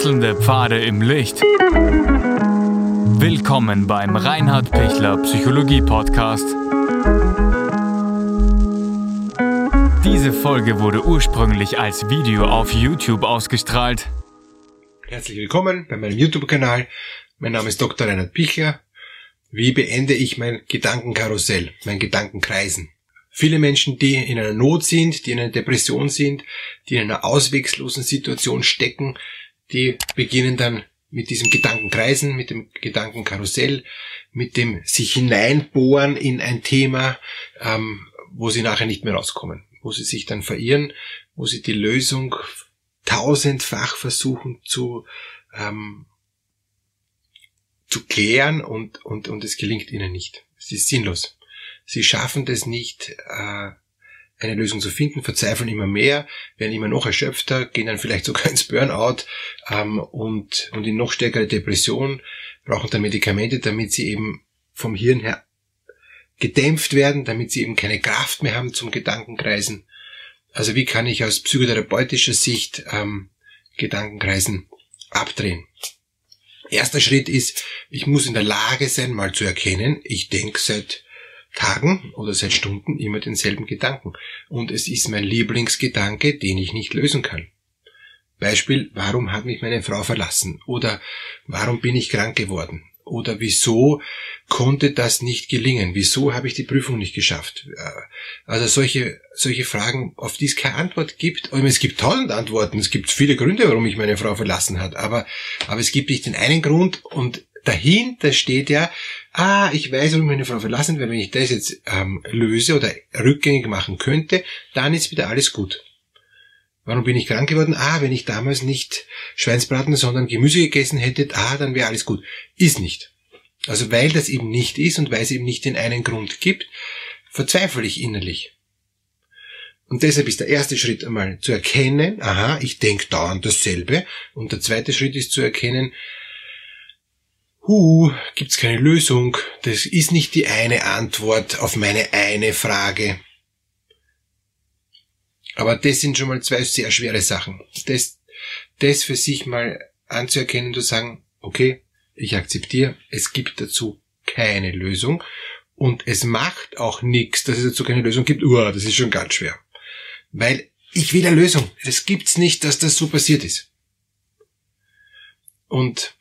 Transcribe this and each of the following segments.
Wechselnde Pfade im Licht. Willkommen beim Reinhard Pichler Psychologie Podcast. Diese Folge wurde ursprünglich als Video auf YouTube ausgestrahlt. Herzlich willkommen bei meinem YouTube-Kanal. Mein Name ist Dr. Reinhard Pichler. Wie beende ich mein Gedankenkarussell, mein Gedankenkreisen? Viele Menschen, die in einer Not sind, die in einer Depression sind, die in einer auswegslosen Situation stecken, die beginnen dann mit diesem Gedankenkreisen, mit dem Gedankenkarussell, mit dem sich hineinbohren in ein Thema, ähm, wo sie nachher nicht mehr rauskommen, wo sie sich dann verirren, wo sie die Lösung tausendfach versuchen zu ähm, zu klären und, und, und es gelingt ihnen nicht. Es ist sinnlos. Sie schaffen das nicht, äh, eine Lösung zu finden, verzweifeln immer mehr, werden immer noch erschöpfter, gehen dann vielleicht sogar ins Burnout ähm, und, und in noch stärkere Depression, brauchen dann Medikamente, damit sie eben vom Hirn her gedämpft werden, damit sie eben keine Kraft mehr haben zum Gedankenkreisen. Also wie kann ich aus psychotherapeutischer Sicht ähm, Gedankenkreisen abdrehen? Erster Schritt ist, ich muss in der Lage sein, mal zu erkennen, ich denke seit Tagen oder seit Stunden immer denselben Gedanken. Und es ist mein Lieblingsgedanke, den ich nicht lösen kann. Beispiel, warum hat mich meine Frau verlassen? Oder warum bin ich krank geworden? Oder wieso konnte das nicht gelingen? Wieso habe ich die Prüfung nicht geschafft? Äh, also solche, solche Fragen, auf die es keine Antwort gibt. Es gibt tausend Antworten. Es gibt viele Gründe, warum mich meine Frau verlassen hat. Aber, aber es gibt nicht den einen Grund und dahinter steht ja, ah, ich weiß, warum meine Frau verlassen wird, wenn ich das jetzt ähm, löse oder rückgängig machen könnte, dann ist wieder alles gut. Warum bin ich krank geworden? Ah, wenn ich damals nicht Schweinsbraten, sondern Gemüse gegessen hätte, ah, dann wäre alles gut. Ist nicht. Also weil das eben nicht ist und weil es eben nicht den einen Grund gibt, verzweifle ich innerlich. Und deshalb ist der erste Schritt einmal zu erkennen, aha, ich denke dauernd dasselbe. Und der zweite Schritt ist zu erkennen, huh, gibt's keine Lösung, das ist nicht die eine Antwort auf meine eine Frage. Aber das sind schon mal zwei sehr schwere Sachen. Das, das für sich mal anzuerkennen und zu sagen, okay, ich akzeptiere, es gibt dazu keine Lösung und es macht auch nichts, dass es dazu keine Lösung gibt. Uah, das ist schon ganz schwer. Weil ich will eine Lösung. Es gibt's nicht, dass das so passiert ist. Und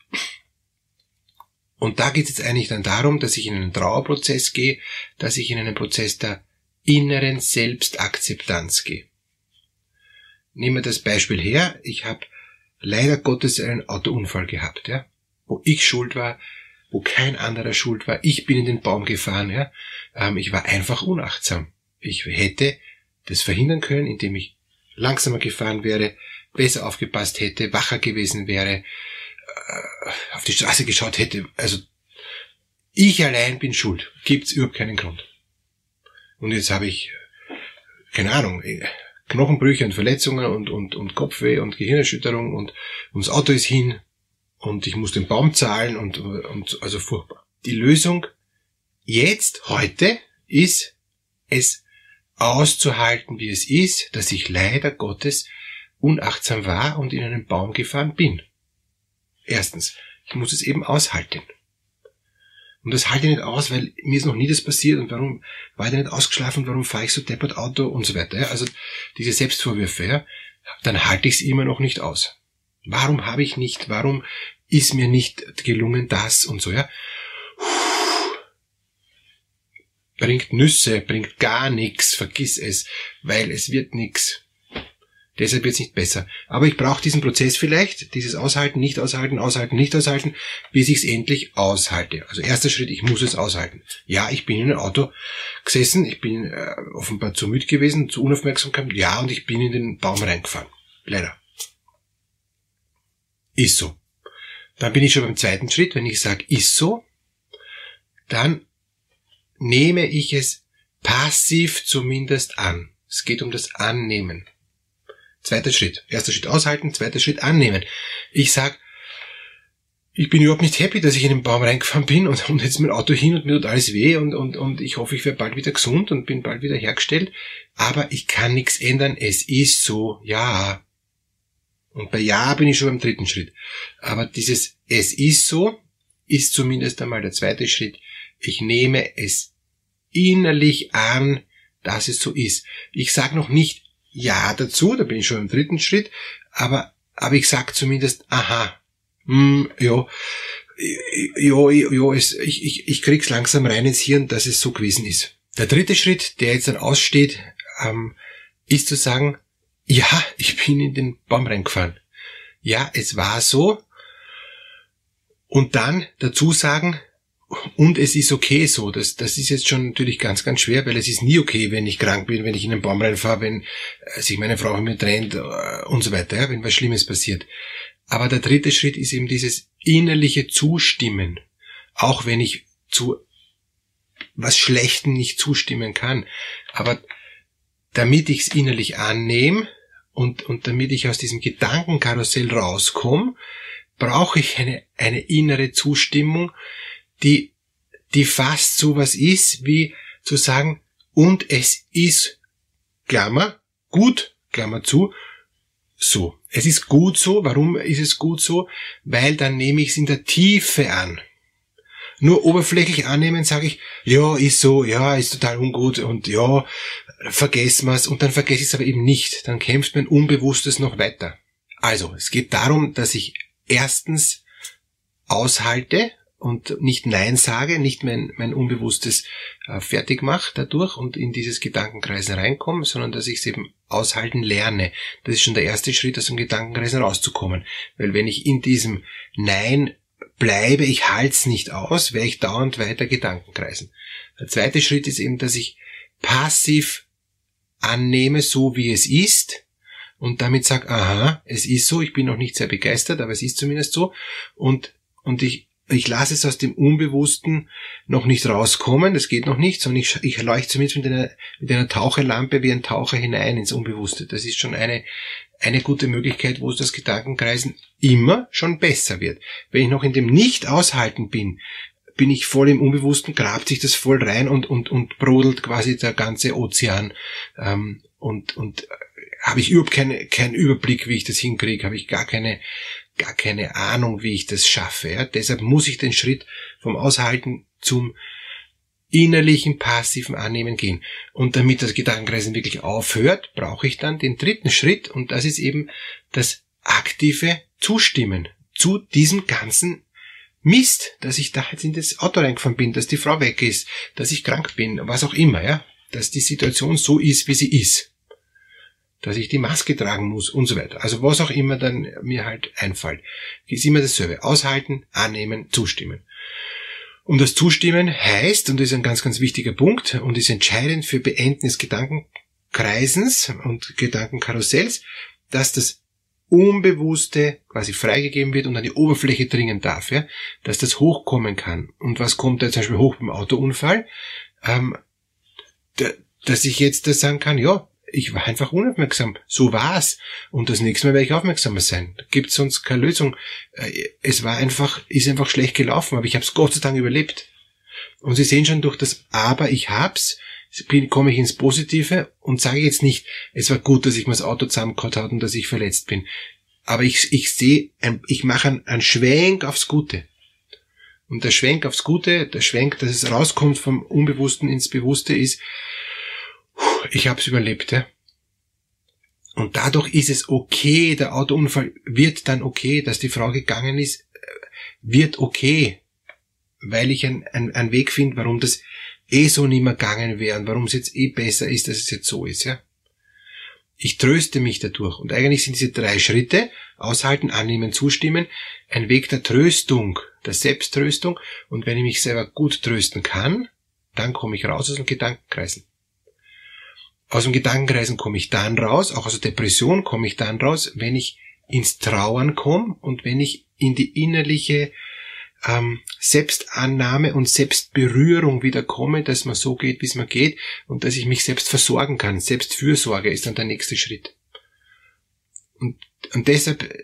und da geht es jetzt eigentlich dann darum, dass ich in einen Trauerprozess gehe, dass ich in einen Prozess der inneren Selbstakzeptanz gehe. Nehmen wir das Beispiel her. Ich habe leider Gottes einen Autounfall gehabt, ja, wo ich schuld war, wo kein anderer schuld war. Ich bin in den Baum gefahren, ja. Ähm, ich war einfach unachtsam. Ich hätte das verhindern können, indem ich langsamer gefahren wäre, besser aufgepasst hätte, wacher gewesen wäre, auf die Straße geschaut hätte, also ich allein bin schuld. Gibt's überhaupt keinen Grund. Und jetzt habe ich, keine Ahnung, Knochenbrüche und Verletzungen und, und, und Kopfweh und Gehirnerschütterung und, und das Auto ist hin und ich muss den Baum zahlen und, und also furchtbar. Die Lösung jetzt, heute, ist es auszuhalten, wie es ist, dass ich leider Gottes unachtsam war und in einen Baum gefahren bin. Erstens, ich muss es eben aushalten. Und das halte ich nicht aus, weil mir ist noch nie das passiert und warum war ich nicht ausgeschlafen, warum fahre ich so deppert Auto und so weiter. Ja? Also diese Selbstvorwürfe, ja, dann halte ich es immer noch nicht aus. Warum habe ich nicht, warum ist mir nicht gelungen das und so, ja. Bringt Nüsse, bringt gar nichts, vergiss es, weil es wird nichts. Deshalb wird es nicht besser. Aber ich brauche diesen Prozess vielleicht, dieses Aushalten, nicht aushalten, aushalten, nicht aushalten, bis ich es endlich aushalte. Also erster Schritt, ich muss es aushalten. Ja, ich bin in ein Auto gesessen, ich bin äh, offenbar zu müde gewesen, zu Unaufmerksamkeit. Ja, und ich bin in den Baum reingefahren. Leider. Ist so. Dann bin ich schon beim zweiten Schritt, wenn ich sage, ist so, dann nehme ich es passiv zumindest an. Es geht um das Annehmen. Zweiter Schritt. Erster Schritt aushalten, zweiter Schritt annehmen. Ich sag, ich bin überhaupt nicht happy, dass ich in den Baum reingefahren bin und, und jetzt mein Auto hin und mir tut alles weh und, und, und ich hoffe, ich werde bald wieder gesund und bin bald wieder hergestellt. Aber ich kann nichts ändern. Es ist so, ja. Und bei Ja bin ich schon beim dritten Schritt. Aber dieses Es ist so ist zumindest einmal der zweite Schritt. Ich nehme es innerlich an, dass es so ist. Ich sage noch nicht Ja dazu, da bin ich schon im dritten Schritt, aber, aber ich sage zumindest Aha, hm, ja, ja, ja, es, ich, ich, ich krieg's langsam rein ins Hirn, dass es so gewesen ist. Der dritte Schritt, der jetzt dann aussteht, ähm, ist zu sagen, ja, ich bin in den Baum reingefahren. Ja, es war so. Und dann dazu sagen, und es ist okay so. Das, das ist jetzt schon natürlich ganz, ganz schwer, weil es ist nie okay, wenn ich krank bin, wenn ich in den Baum reinfahre, wenn äh, sich meine Frau von mir trennt äh, und so weiter, wenn was Schlimmes passiert. Aber der dritte Schritt ist eben dieses innerliche Zustimmen. Auch wenn ich zu was Schlechten nicht zustimmen kann. Aber damit ich es innerlich annehme und, und damit ich aus diesem Gedankenkarussell rauskomme, brauche ich eine, eine innere Zustimmung, die, die fast so was ist, wie zu sagen, und es ist, Klammer, gut, Klammer zu, so. Es ist gut so. Warum ist es gut so? Weil dann nehme ich es in der Tiefe an. Nur oberflächlich annehmen, sage ich, ja, ist so, ja, ist total ungut und ja, vergessen wir's und dann vergesse ich es aber eben nicht. Dann kämpft mein Unbewusstes noch weiter. Also, es geht darum, dass ich erstens aushalte und nicht Nein sage, nicht mein, mein Unbewusstes äh, fertig mache dadurch und in dieses Gedankenkreisen reinkomme, sondern dass ich es eben aushalten lerne. Das ist schon der erste Schritt, aus dem Gedankenkreisen rauszukommen. Weil wenn ich in diesem Nein bleibe, ich halte es nicht aus, werde ich dauernd weiter Gedanken kreisen. Der zweite Schritt ist eben, dass ich passiv annehme, so wie es ist, und damit sage, aha, es ist so, ich bin noch nicht sehr begeistert, aber es ist zumindest so, und, und ich, ich lasse es aus dem Unbewussten noch nicht rauskommen, das geht noch nicht, sondern ich, ich leuchte zumindest mit einer, mit einer Taucherlampe wie ein Taucher hinein ins Unbewusste. Das ist schon eine, eine gute Möglichkeit, wo es das Gedankenkreisen immer schon besser wird. Wenn ich noch in dem Nicht-Aushalten bin, bin ich voll im Unbewussten, grabt sich das voll rein und, und, und brodelt quasi der ganze Ozean. Ähm, und und äh, habe ich überhaupt keine, keinen Überblick, wie ich das hinkriege, habe ich gar keine, gar keine Ahnung, wie ich das schaffe. Ja? Deshalb muss ich den Schritt vom Aushalten zum innerlichen passiven Annehmen gehen. Und damit das Gedankenkreisen wirklich aufhört, brauche ich dann den dritten Schritt und das ist eben das aktive Zustimmen zu diesem ganzen Mist, dass ich da jetzt in das Auto reingefahren bin, dass die Frau weg ist, dass ich krank bin, was auch immer, ja, dass die Situation so ist, wie sie ist, dass ich die Maske tragen muss und so weiter. Also was auch immer dann mir halt einfällt, ist immer dasselbe. Aushalten, annehmen, zustimmen. Und das Zustimmen heißt, und das ist ein ganz, ganz wichtiger Punkt und ist entscheidend für Beenden des Gedankenkreisens und Gedankenkarussells, dass das Unbewusste quasi freigegeben wird und an die Oberfläche dringen darf, ja, dass das hochkommen kann. Und was kommt da zum Beispiel hoch beim Autounfall? Ähm, dass ich jetzt das sagen kann, ja, ich war einfach unaufmerksam. So war's. Und das nächste Mal werde ich aufmerksamer sein. Da gibt's sonst keine Lösung. Äh, es war einfach, ist einfach schlecht gelaufen, aber ich habe es Gott sei Dank überlebt. Und Sie sehen schon durch das Aber, ich hab's, bin, komme ich ins Positive und sage jetzt nicht, es war gut, dass ich mir das Auto zusammengehauen habe und dass ich verletzt bin. Aber ich, ich sehe, ich mache einen, einen Schwenk aufs Gute. Und der Schwenk aufs Gute, der Schwenk, dass es rauskommt vom Unbewussten ins Bewusste ist, ich habe es überlebt, ja. Und dadurch ist es okay, der Autounfall wird dann okay, dass die Frau gegangen ist, wird okay, weil ich einen ein Weg finde, warum das eh so nicht mehr gegangen wäre und warum es jetzt eh besser ist, dass es jetzt so ist, ja. Ich tröste mich dadurch. Und eigentlich sind diese drei Schritte, aushalten, annehmen, zustimmen, ein Weg der Tröstung, der Selbsttröstung. Und wenn ich mich selber gut trösten kann, dann komme ich raus aus dem Gedankenkreisen. Aus dem Gedankenkreisen komme ich dann raus, auch aus der Depression komme ich dann raus, wenn ich ins Trauern komme und wenn ich in die innerliche ähm, Selbstannahme und Selbstberührung wieder komme, dass man so geht, wie es mir geht und dass ich mich selbst versorgen kann. Selbstfürsorge ist dann der nächste Schritt. Und, und deshalb äh,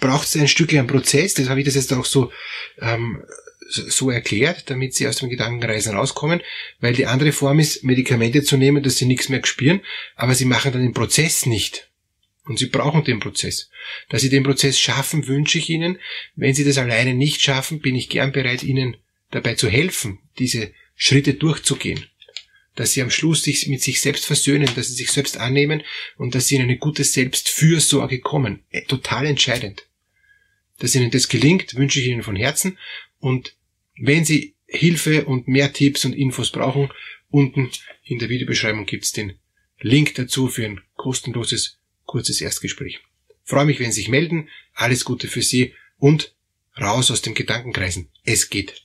braucht es ein Stückchen Prozess, das habe ich das jetzt auch so ähm, so erklärt, damit sie aus dem Gedankenreisen rauskommen, weil die andere Form ist, Medikamente zu nehmen, dass sie nichts mehr spüren, aber sie machen dann den Prozess nicht. Und Sie brauchen den Prozess. Dass Sie den Prozess schaffen, wünsche ich Ihnen. Wenn Sie das alleine nicht schaffen, bin ich gern bereit, Ihnen dabei zu helfen, diese Schritte durchzugehen. Dass Sie am Schluss sich mit sich selbst versöhnen, dass Sie sich selbst annehmen und dass Sie in eine gute Selbstfürsorge kommen. Äh, total entscheidend. Dass Ihnen das gelingt, wünsche ich Ihnen von Herzen. Und wenn Sie Hilfe und mehr Tipps und Infos brauchen, unten in der Videobeschreibung gibt's den Link dazu für ein kostenloses, kurzes Erstgespräch. freue mich, wenn Sie sich melden. Alles Gute für Sie und raus aus dem Gedankenkreisen. Es geht.